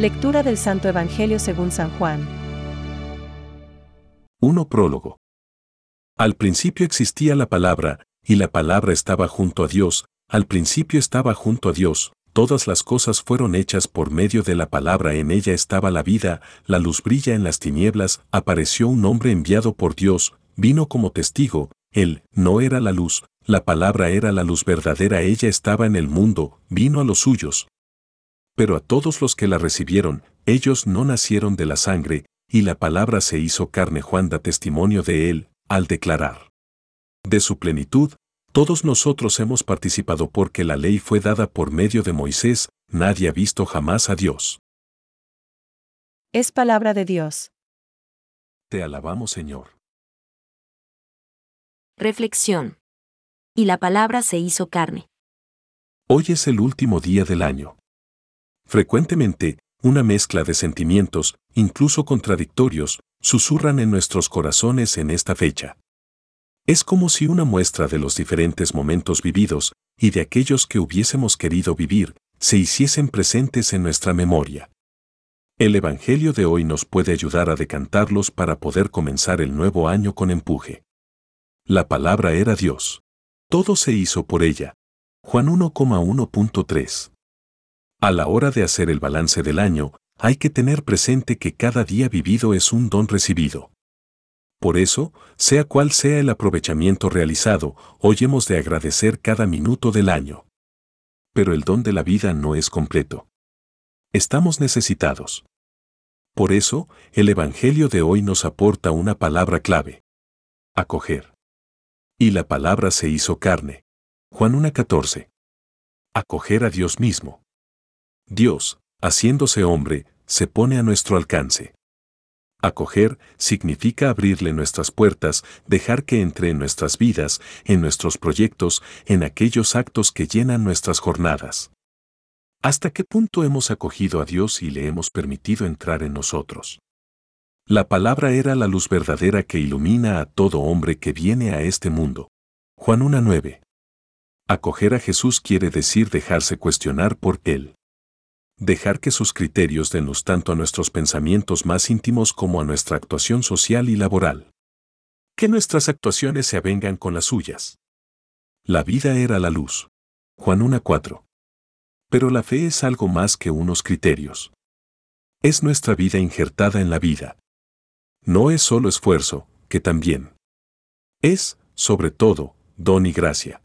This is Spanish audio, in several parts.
Lectura del Santo Evangelio según San Juan. 1 Prólogo. Al principio existía la palabra, y la palabra estaba junto a Dios, al principio estaba junto a Dios, todas las cosas fueron hechas por medio de la palabra, en ella estaba la vida, la luz brilla en las tinieblas, apareció un hombre enviado por Dios, vino como testigo, él no era la luz, la palabra era la luz verdadera, ella estaba en el mundo, vino a los suyos. Pero a todos los que la recibieron, ellos no nacieron de la sangre, y la palabra se hizo carne. Juan da testimonio de él, al declarar. De su plenitud, todos nosotros hemos participado porque la ley fue dada por medio de Moisés, nadie ha visto jamás a Dios. Es palabra de Dios. Te alabamos Señor. Reflexión. Y la palabra se hizo carne. Hoy es el último día del año. Frecuentemente, una mezcla de sentimientos, incluso contradictorios, susurran en nuestros corazones en esta fecha. Es como si una muestra de los diferentes momentos vividos y de aquellos que hubiésemos querido vivir se hiciesen presentes en nuestra memoria. El Evangelio de hoy nos puede ayudar a decantarlos para poder comenzar el nuevo año con empuje. La palabra era Dios. Todo se hizo por ella. Juan 1,1.3. A la hora de hacer el balance del año, hay que tener presente que cada día vivido es un don recibido. Por eso, sea cual sea el aprovechamiento realizado, hoy hemos de agradecer cada minuto del año. Pero el don de la vida no es completo. Estamos necesitados. Por eso, el Evangelio de hoy nos aporta una palabra clave. Acoger. Y la palabra se hizo carne. Juan 1.14. Acoger a Dios mismo. Dios, haciéndose hombre, se pone a nuestro alcance. Acoger significa abrirle nuestras puertas, dejar que entre en nuestras vidas, en nuestros proyectos, en aquellos actos que llenan nuestras jornadas. ¿Hasta qué punto hemos acogido a Dios y le hemos permitido entrar en nosotros? La palabra era la luz verdadera que ilumina a todo hombre que viene a este mundo. Juan 1.9. Acoger a Jesús quiere decir dejarse cuestionar por Él dejar que sus criterios den luz tanto a nuestros pensamientos más íntimos como a nuestra actuación social y laboral. Que nuestras actuaciones se avengan con las suyas. La vida era la luz. Juan 1.4. Pero la fe es algo más que unos criterios. Es nuestra vida injertada en la vida. No es solo esfuerzo, que también. Es, sobre todo, don y gracia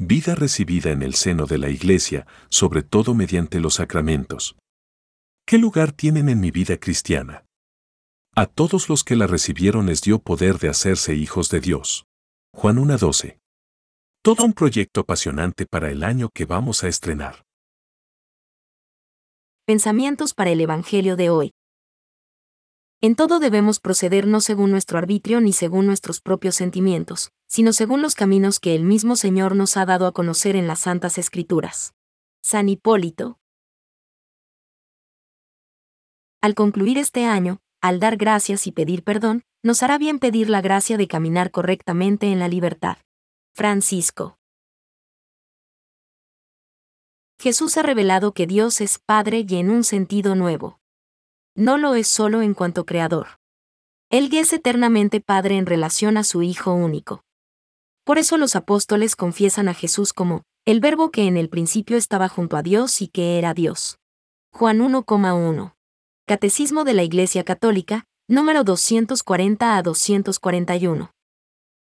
vida recibida en el seno de la Iglesia, sobre todo mediante los sacramentos. ¿Qué lugar tienen en mi vida cristiana? A todos los que la recibieron les dio poder de hacerse hijos de Dios. Juan 1.12. Todo un proyecto apasionante para el año que vamos a estrenar. Pensamientos para el Evangelio de hoy. En todo debemos proceder no según nuestro arbitrio ni según nuestros propios sentimientos, sino según los caminos que el mismo Señor nos ha dado a conocer en las Santas Escrituras. San Hipólito. Al concluir este año, al dar gracias y pedir perdón, nos hará bien pedir la gracia de caminar correctamente en la libertad. Francisco. Jesús ha revelado que Dios es Padre y en un sentido nuevo no lo es solo en cuanto creador. Él es eternamente Padre en relación a su Hijo único. Por eso los apóstoles confiesan a Jesús como, el verbo que en el principio estaba junto a Dios y que era Dios. Juan 1,1. Catecismo de la Iglesia Católica, número 240 a 241.